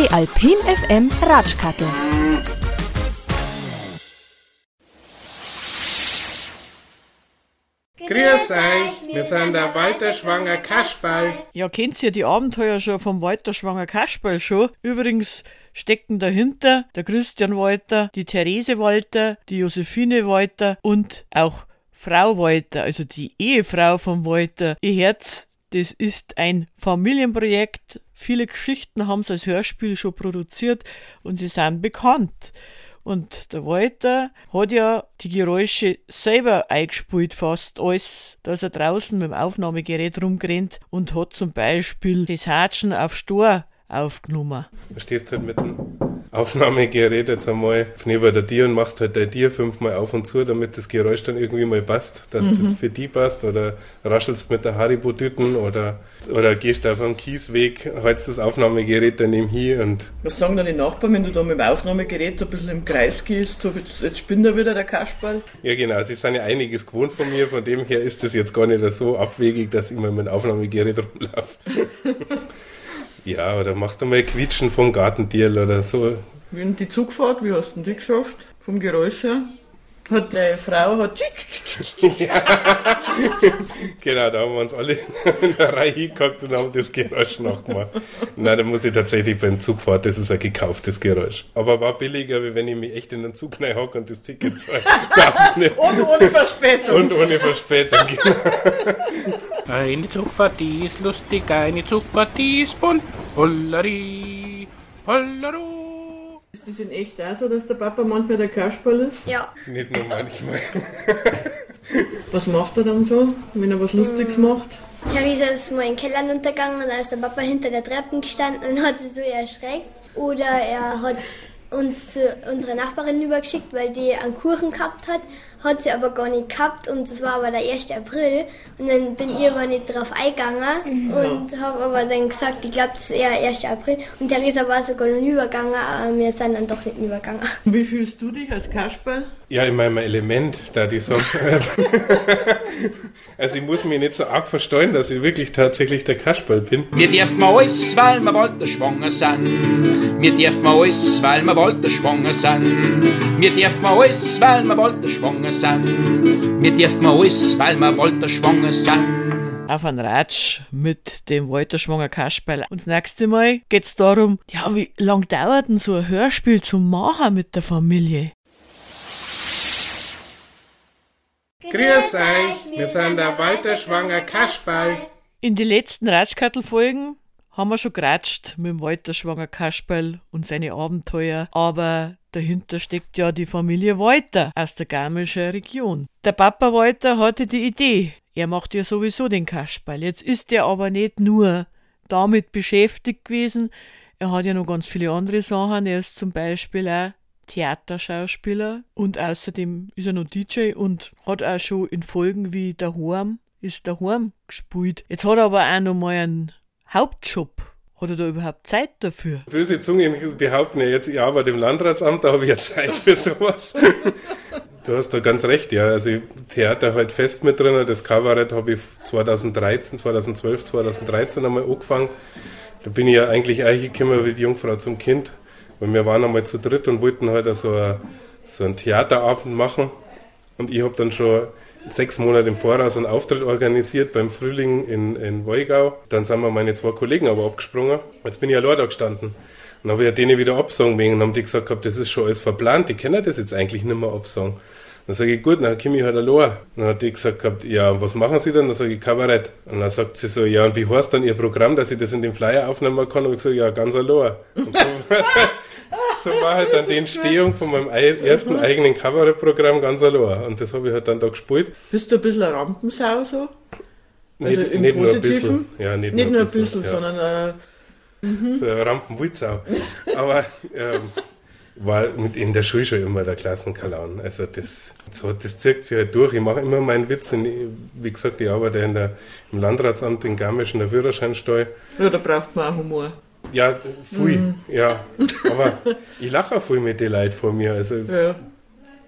Die Alpin FM Ratschkattel. Grüß euch, wir sind der Walter Schwanger Kasperl. Ja, kennt ihr die Abenteuer schon vom Walter Schwanger Kasperl schon? Übrigens stecken dahinter der Christian Walter, die Therese Walter, die Josephine Walter und auch Frau Walter, also die Ehefrau von Walter. Ihr Herz, das ist ein Familienprojekt. Viele Geschichten haben sie als Hörspiel schon produziert und sie sind bekannt. Und der Walter hat ja die Geräusche selber eingespielt, fast alles, dass er draußen mit dem Aufnahmegerät rumgerannt und hat zum Beispiel das Hatschen auf Stor aufgenommen. Du stehst halt mit dem Aufnahmegerät jetzt einmal neben der Tier und machst halt dein Tier fünfmal auf und zu, damit das Geräusch dann irgendwie mal passt, dass mhm. das für die passt oder raschelst mit der Haribo-Tüten oder, oder gehst auf einem Kiesweg, hältst das Aufnahmegerät daneben hier und... Was sagen dann die Nachbarn, wenn du da mit dem Aufnahmegerät ein bisschen im Kreis gehst, so jetzt spinnt er wieder der Kasperl? Ja genau, sie sind ja einiges gewohnt von mir, von dem her ist das jetzt gar nicht so abwegig, dass ich mal mit dem Aufnahmegerät rumlaufe. Ja, oder machst du mal Quietschen vom Gartentier oder so. Wie in die Zugfahrt, wie hast du die geschafft? Vom Geräusch her? Hat deine Frau hat. genau, da haben wir uns alle in der Reihe hingehockt und haben das Geräusch nachgemacht. Nein, da muss ich tatsächlich beim Zugfahrt, das ist ein gekauftes Geräusch. Aber war billiger, wie wenn ich mich echt in den Zug hocke und das Ticket zahle. und ohne Verspätung. Und ohne Verspätung, genau. Eine Zugfahrt, die ist lustig, eine Zugfahrt, die ist bunt. Hollari, hollaro. Ist das in echt auch so, dass der Papa manchmal der Kasperl ist? Ja. Nicht nur manchmal. was macht er dann so, wenn er was Lustiges macht? Theresa ist mal in den Keller runtergegangen und da ist der Papa hinter der Treppe gestanden und hat sie so erschreckt. Oder er hat uns zu unserer Nachbarin übergeschickt, weil die einen Kuchen gehabt hat, hat sie aber gar nicht gehabt und das war aber der 1. April und dann bin ich aber nicht drauf eingegangen und habe aber dann gesagt, ich glaube, das ist eher 1. April und Theresa war sogar noch nie übergegangen, aber wir sind dann doch nicht übergegangen. Wie fühlst du dich als Kasperl? Ja, in meinem Element, da die so. also ich muss mich nicht so arg verstehen, dass ich wirklich tatsächlich der Kasperl bin. Wir dürfen alles, weil wir wollten schwanger sind. Wir dürfen alles, weil wir wollten schwanger sind. Wir dürfen alles, weil wir wollten schwanger sind. Wir dürfen alles, weil wir wollten schwanger sind auf einen Ratsch mit dem Walter Schwanger Kasperl. Und das nächste Mal geht es darum, ja, wie lang dauert denn so ein Hörspiel zu machen mit der Familie? Grüß euch, wir sind der Walter Schwanger Kasperl. In den letzten Ratschkattel-Folgen haben wir schon geratscht mit dem Walter Schwanger Kasperl und seine Abenteuer, aber dahinter steckt ja die Familie Walter aus der Garmischen Region. Der Papa Walter hatte die Idee, er macht ja sowieso den Kasperl. Jetzt ist er aber nicht nur damit beschäftigt gewesen, er hat ja noch ganz viele andere Sachen. Er ist zum Beispiel auch Theaterschauspieler und außerdem ist er noch DJ und hat auch schon in Folgen wie Der Horm ist Der Horm gespielt. Jetzt hat er aber auch noch mal einen Hauptjob. Hat er da überhaupt Zeit dafür? Böse Zungen behaupten ja jetzt, ich arbeite im Landratsamt, da habe ich ja Zeit für sowas. du hast da ganz recht, ja. Also Theater halt fest mit drin. Das Kabarett habe ich 2013, 2012, 2013 einmal angefangen. Da bin ich ja eigentlich eingekommen wie die Jungfrau zum Kind. Weil wir waren einmal zu dritt und wollten halt so, ein, so einen Theaterabend machen. Und ich habe dann schon sechs Monate im Voraus einen Auftritt organisiert beim Frühling in, in Woigau. Dann sind wir meine zwei Kollegen aber abgesprungen. Jetzt bin ich allein da gestanden. Und dann habe ich ja denen wieder absagen wegen und haben die gesagt, das ist schon alles verplant, die kennen das jetzt eigentlich nicht mehr absagen. Dann sage ich, gut, dann komme ich halt allein. Dann hat die gesagt gehabt, ja, was machen Sie denn? Dann sage ich, Kabarett. Und dann sagt sie so, ja, und wie heißt dann Ihr Programm, dass ich das in dem Flyer aufnehmen kann? Und ich gesagt, ja, ganz allein. so war halt dann die Entstehung von meinem ersten eigenen Kabarettprogramm ganz allein. Und das habe ich halt dann da gespielt. Bist du ein bisschen eine Rampensau so? Also nicht, im nicht Positiven? Nur ein bisschen. Ja, nicht, nicht nur ein bisschen, bisschen ja. sondern äh, mhm. so eine Rampenwutzau. Aber ähm, war mit in der Schule schon immer der Klassenkalaun. Also das, so, das zirkt sich halt durch. Ich mache immer meinen Witz. Und wie gesagt, ich arbeite in der, im Landratsamt in Garmisch in der Führerscheinsteuer. Ja, da braucht man auch Humor. Ja, viel, mhm. ja. Aber ich lache auch viel mit den Leuten vor mir. Also ja.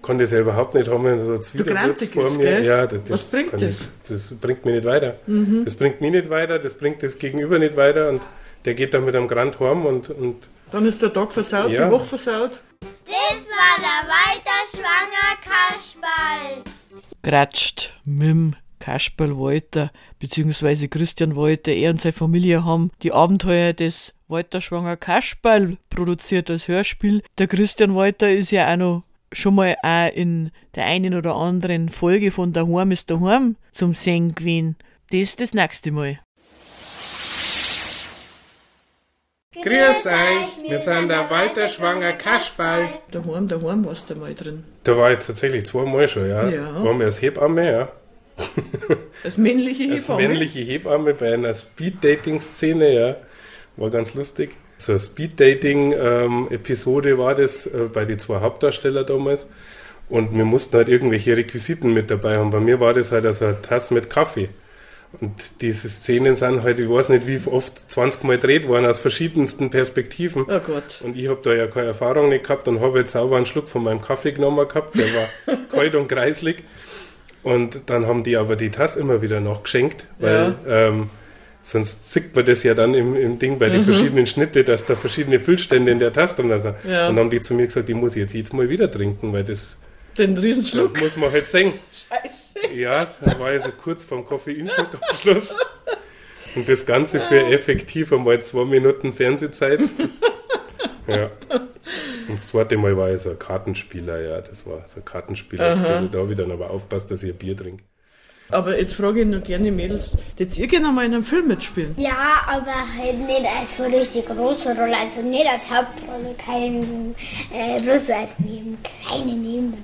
kann das ja überhaupt nicht haben, wenn so Zwiderwurz vor mir. Gell? Ja, das, das, Was bringt das? Ich, das bringt mich nicht weiter. Mhm. Das bringt mich nicht weiter, das bringt das Gegenüber nicht weiter und der geht dann mit einem Grand Horm und, und Dann ist der Tag versaut, Ja. die Woche versaut. Das war der Walter Schwanger Kasperl. Gratscht mit Kasperl Walter, beziehungsweise Christian Walter, er und seine Familie haben die Abenteuer des Walter Schwanger Kasperl produziert als Hörspiel. Der Christian Walter ist ja auch noch schon mal auch in der einen oder anderen Folge von Daheim ist Daheim zum Singen gewesen. Das das nächste Mal. Grüß euch, wir sind der Walter Schwanger Kasperl. Daheim, daheim warst du mal drin. Da war ich tatsächlich zweimal schon, ja. Ja. Waren wir als Hebamme, ja. Als männliche Als Hebamme. männliche Hebamme bei einer Speed-Dating-Szene, ja. War ganz lustig. So eine Speed-Dating-Episode war das äh, bei den zwei Hauptdarsteller damals. Und wir mussten halt irgendwelche Requisiten mit dabei haben. Bei mir war das halt also eine Tasse mit Kaffee. Und diese Szenen sind halt, ich weiß nicht, wie oft 20 Mal gedreht worden, aus verschiedensten Perspektiven. Oh Gott. Und ich habe da ja keine Erfahrung nicht gehabt und habe jetzt sauber einen Schluck von meinem Kaffee genommen gehabt. Der war kalt und kreislig. Und dann haben die aber die Tasse immer wieder noch geschenkt, weil ähm, sonst sieht man das ja dann im, im Ding bei den verschiedenen Schnitte, dass da verschiedene Füllstände in der Tasse drin sind. Ja. Und dann haben die zu mir gesagt, die muss ich jetzt jedes Mal wieder trinken, weil das, Den das Riesenschluck. muss man halt singen. Scheiße. Ja, da war ich so kurz vorm Koffeinschluck am Schluss. Und das Ganze für effektiv einmal zwei Minuten Fernsehzeit. Ja. Und das zweite Mal war ich so ein Kartenspieler, ja, das war so ein Kartenspieler-Szene. Da habe ich dann aber aufpasst, dass ich ein Bier trinke. Aber jetzt frage ich noch gerne Mädels, jetzt ihr gerne mal in einem Film mitspielen? Ja, aber halt nicht als so richtig große Rolle, also nicht als Hauptrolle, kein, äh, bloß als neben, kleine Nebenrolle.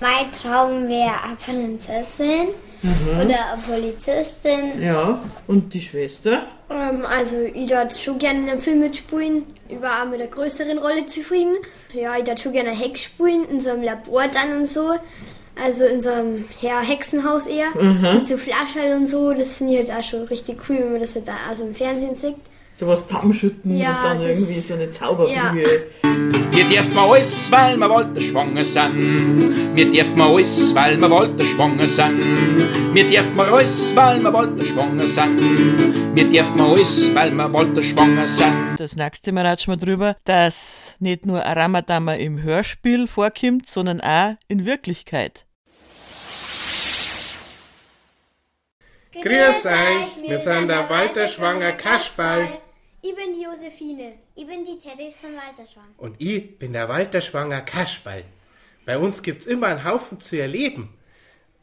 Mein Traum wäre eine Prinzessin oder eine Polizistin. Ja. Und die Schwester? Ähm, also ich würde schon gerne in einem Film mitspielen. Ich war auch mit einer größeren Rolle zufrieden. Ja, ich würde schon gerne Hex spielen, in so einem Labor dann und so. Also in so einem ja, Hexenhaus eher. Mit so Flaschall und so. Das finde ich halt auch schon richtig cool, wenn man das halt auch so im Fernsehen sieht. Sowas zusammenschütten Ja, und dann das- irgendwie so eine Zauberbrühe. Ja. Wir dürfen alles, weil wir Walter schwanger sind. Wir dürfen alles, weil wir Walter schwanger sind. Wir dürfen alles, weil wir Walter schwanger sind. Wir dürfen alles, weil wir Walter schwanger sind. Das nächste Mal ratschen wir drüber, dass nicht nur ein Ramadama im Hörspiel vorkommt, sondern auch in Wirklichkeit. Grüß euch, wir sind der Walter Schwanger Kasperl. Ich bin die Josephine. Ich bin die Teddys von Walterschwang. Und ich bin der Walter Schwanger Kasperl. Bei uns gibt's immer einen Haufen zu erleben.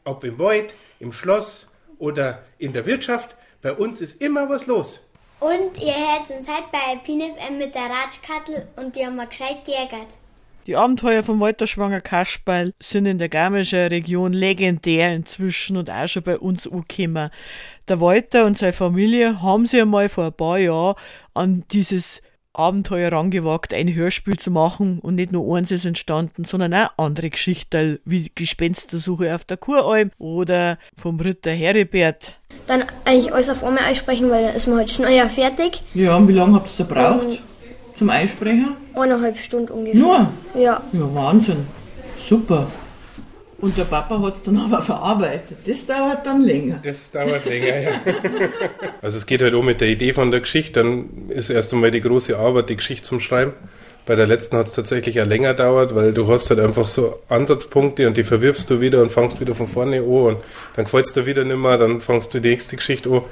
Ob im Wald, im Schloss oder in der Wirtschaft, bei uns ist immer was los. Und ihr hört uns halt bei PNFM mit der Ratschkattel und die haben wir gescheit geärgert. Die Abenteuer von Walter Schwanger Kasperl sind in der Garmischen Region legendär inzwischen und auch schon bei uns angekommen. Der Walter und seine Familie haben sich einmal vor ein paar Jahren an dieses Abenteuer rangewagt, ein Hörspiel zu machen und nicht nur eins ist entstanden, sondern auch andere Geschichten wie Gespenstersuche auf der Kuralm oder vom Ritter Heribert. Dann eigentlich alles auf einmal einsprechen, weil dann ist man heute schon ja fertig. Ja, und wie lange habt ihr da braucht zum Einsprechen? Eineinhalb Stunden ungefähr. Nur? Ja. Ja, Wahnsinn. Super. Und der Papa hat es dann aber verarbeitet. Das dauert dann länger. Das dauert länger, ja. Also es geht halt um mit der Idee von der Geschichte, dann ist erst einmal die große Arbeit, die Geschichte zum Schreiben. Bei der letzten hat es tatsächlich auch länger dauert, weil du hast halt einfach so Ansatzpunkte und die verwirfst du wieder und fangst wieder von vorne an und dann gefällt's dir wieder nimmer, dann fangst du die nächste Geschichte an.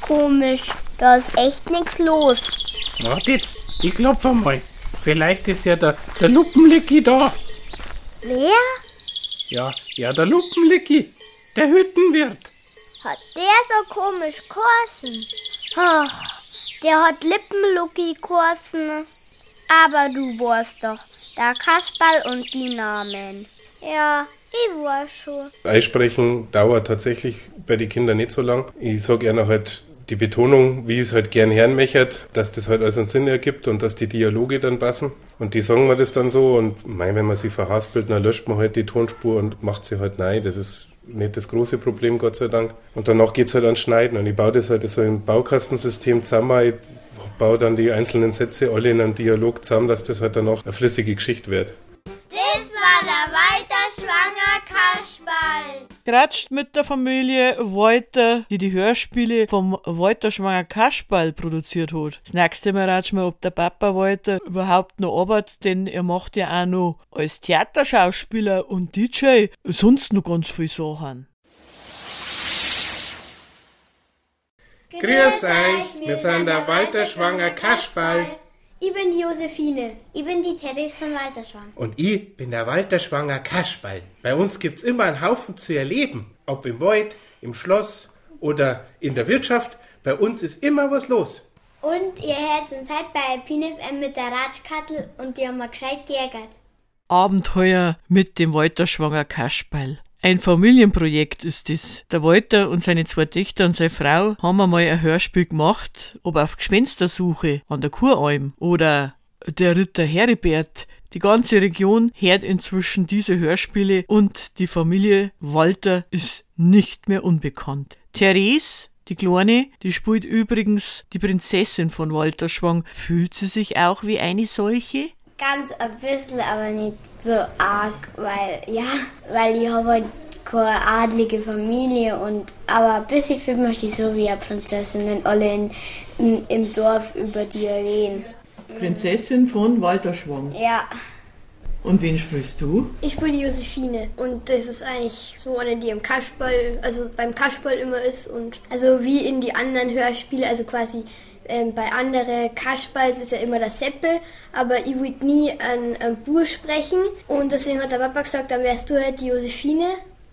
Komisch, da ist echt nichts los. Wartet, ich klopfe mal. Vielleicht ist ja der, der Lupenlicki da. Wer? Ja, ja, der Lupenlicki. Der Hüttenwirt. Hat der so komisch Kursen? Ach, der hat Lippenlucky Kursen. Aber du weißt doch, der Kasperl und die Namen. Ja, ich weiß schon. Einsprechen dauert tatsächlich bei den Kindern nicht so lang. Ich sag gerne halt die Betonung, wie es halt gern hermechert, dass das halt alles einen Sinn ergibt und dass die Dialoge dann passen. Und die sagen wir das dann so und mein, wenn man sie verhaspelt, dann löscht man halt die Tonspur und macht sie halt nein. Das ist nicht das große Problem, Gott sei Dank. Und danach geht's halt ans Schneiden. Und ich baue das halt so im Baukastensystem zusammen. Ich baue dann die einzelnen Sätze alle in einen Dialog zusammen, dass das halt danach eine flüssige Geschichte wird. Geratscht mit der Familie Walter, die die Hörspiele vom Walter Schwanger Kasperl produziert hat. Das nächste Mal ratschen wir, ob der Papa Walter überhaupt noch arbeitet, denn er macht ja auch noch als Theaterschauspieler und DJ sonst noch ganz viel Sachen. Grüß euch, wir sind der Walter Schwanger Kasperl. Ich bin die Josephine. Ich bin die Teddys von Walterschwang. Und ich bin der Walter Schwanger Kasperl. Bei uns gibt's immer einen Haufen zu erleben. Ob im Wald, im Schloss oder in der Wirtschaft. Bei uns ist immer was los. Und ihr hört uns halt bei PNFM mit der Ratschkattel und die haben wir gescheit geärgert. Abenteuer mit dem Walter Schwanger Kasperl. Ein Familienprojekt ist es. Der Walter und seine zwei Töchter und seine Frau haben einmal ein Hörspiel gemacht, ob auf Gespenstersuche an der Kuralm oder der Ritter Heribert. Die ganze Region hört inzwischen diese Hörspiele und die Familie Walter ist nicht mehr unbekannt. Therese, die Kleine, die spielt übrigens die Prinzessin von Walter Schwang. Fühlt sie sich auch wie eine solche? Ganz ein bisschen, aber nicht so arg, weil, ja, weil ich habe halt keine adlige Familie und, aber ein bisschen fühlt man sich so wie eine Prinzessin, wenn alle in, in, im Dorf über die reden. Prinzessin von Walter Schwang. Ja, Und wen spielst du? Ich spiele die Josephine und das ist eigentlich so eine, die im Kasperl, also beim Kasperl immer ist und also wie in die anderen Hörspiele, also quasi ähm, bei anderen Kasperls ist ja immer der Seppel, aber ich will nie an, an Bur sprechen und deswegen hat der Papa gesagt, dann wärst du halt die Josephine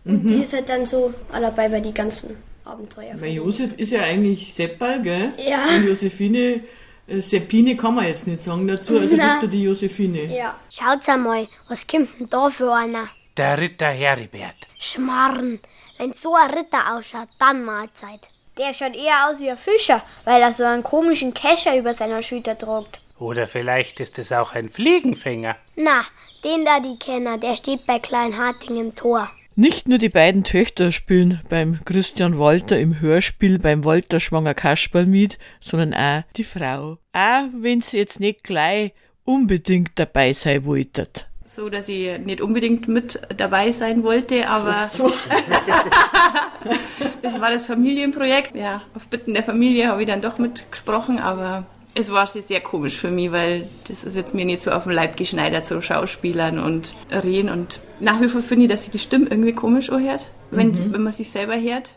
und die ist halt dann so dabei bei die ganzen Abenteuer. Weil Josef ist ja eigentlich Seppal, gell? Ja. Und Josephine, äh, Seppine kann man jetzt nicht sagen dazu, also Na. bist du die Josephine. Ja, schaut's einmal, was kommt denn da für einer? Der Ritter Heribert. Schmarren, wenn so ein Ritter ausschaut, dann Mahlzeit. Der schaut eher aus wie ein Fischer, weil er so einen komischen Kescher über seiner Schulter tragt. Oder vielleicht ist es auch ein Fliegenfänger. Na, den da die Kenner, der steht bei Kleinharting im Tor. Nicht nur die beiden Töchter spielen beim Christian Walter im Hörspiel beim Walter Schwanger Kasperl mit, sondern auch die Frau. Auch wenn sie jetzt nicht gleich unbedingt dabei sein wolltet. so, dass ich nicht unbedingt mit dabei sein wollte, aber es war das Familienprojekt. Ja, auf Bitten der Familie habe ich dann doch mitgesprochen, aber es war schon sehr komisch für mich, weil das ist jetzt mir nicht so auf den Leib geschneidert, so Schauspielern und Reden und nach wie vor finde ich, dass sich die Stimme irgendwie komisch anhört, wenn, wenn man sich selber hört.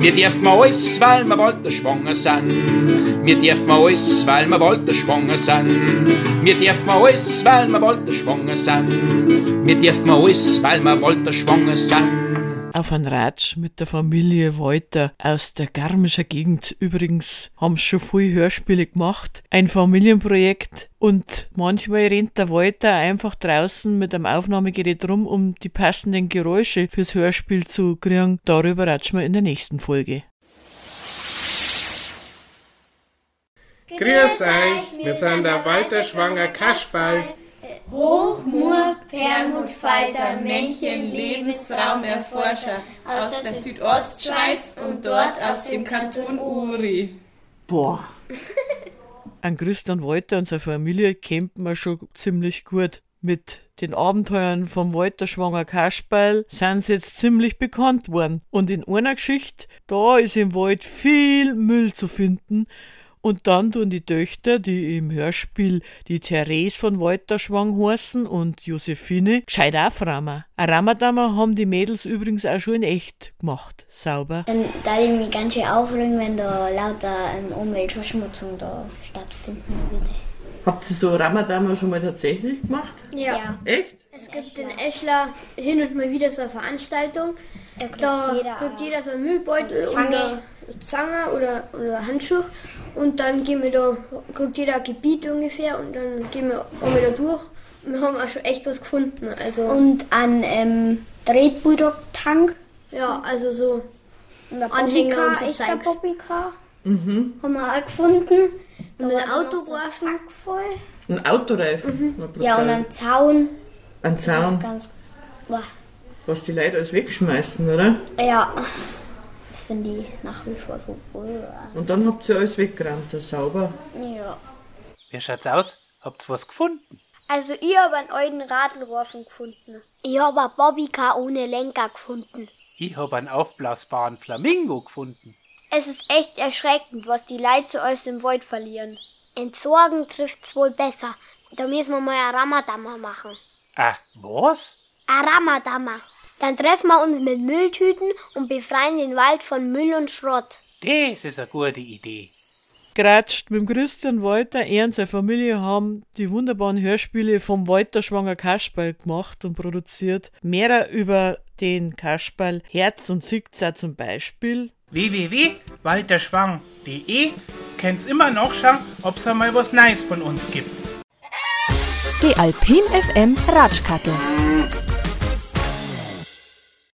Wir dürfen alles, weil wir Walter schwanger sind. Wir dürfen alles, weil wir Walter schwanger sind. Wir dürfen alles, weil wir Walter schwanger sind. Wir dürfen alles, weil wir Walter schwanger sind. Auf ein Ratsch mit der Familie Walter aus der Garmischer Gegend. Übrigens haben sie schon viele Hörspiele gemacht. Ein Familienprojekt. Und manchmal rennt der Walter einfach draußen mit einem Aufnahmegerät rum, um die passenden Geräusche fürs Hörspiel zu kriegen. Darüber ratschen wir in der nächsten Folge. Grüß euch, wir sind der Walter Schwanger Kasperl. Hochmut, Permutfalter, Männchen, Lebensraumerforscher aus der Südostschweiz und dort aus dem Kanton Uri. Boah. An Christian Walter und seine Familie kennt man schon ziemlich gut. Mit den Abenteuern vom Walter Schwanger Kasperl sind sie jetzt ziemlich bekannt worden. Und in einer Geschichte, da ist im Wald viel Müll zu finden. Und dann tun die Töchter, die im Hörspiel die Therese von Walter Schwang heißen und Josephine, gescheit aufrahmen. Ein Ramadammer haben die Mädels übrigens auch schon in echt gemacht. Sauber. Dann da ich mich ganz schön aufregen, wenn da lauter ähm, Umweltverschmutzung da stattfinden würde. Habt ihr so Ramadammer schon mal tatsächlich gemacht? ja. Echt? Es gibt in Eschler hin und mal wieder so eine Veranstaltung. Da kriegt Da jeder kriegt jeder so einen Müllbeutel Zange. oder Zange oder, oder Handschuh. Und dann gehen wir da, kriegt jeder ein Gebiet ungefähr und dann gehen wir einmal da durch. Wir haben auch schon echt was gefunden. Also, Und an ähm, Drehtbulldog-Tank. ja, also so. Und der Anhänger Bobbycar, und so echter. Bobbycar. Haben wir auch gefunden. Und ein war dann Auto noch der geworfen. Sack voll. Ein Autoreifen. Brutal. Ja, und ein Zaun. ein Zaun, Ganz. Boah. Was die Leute alles wegschmeißen, oder? Ja. Das finde ich nach wie vor so. Und dann habt ihr alles weggeräumt, das sauber. Ja. Wie schaut's aus? Habt ihr was gefunden? Also ich habe einen alten Radlrofen gefunden. Ich habe eine Bobbycar ohne Lenker gefunden. Ich habe einen aufblasbaren Flamingo gefunden. Es ist echt erschreckend, was die Leute zu euch im Wald verlieren. Entsorgen trifft's wohl besser. Da müssen wir mal eine Ramadammer machen. Ah, was? Ein Ramadammer. Dann treffen wir uns mit Mülltüten und befreien den Wald von Müll und Schrott. Das ist eine gute Idee. Geratscht mit dem Christian Walter, er und seine Familie haben die wunderbaren Hörspiele vom Walter Schwanger Kasperl gemacht und produziert. Mehrer über den Kasperl Herz und Siegzer zum Beispiel. www.walterschwang.de könnt's immer nachschauen, ob's einmal was Neues von uns gibt. Die Alpin FM Ratschkattel.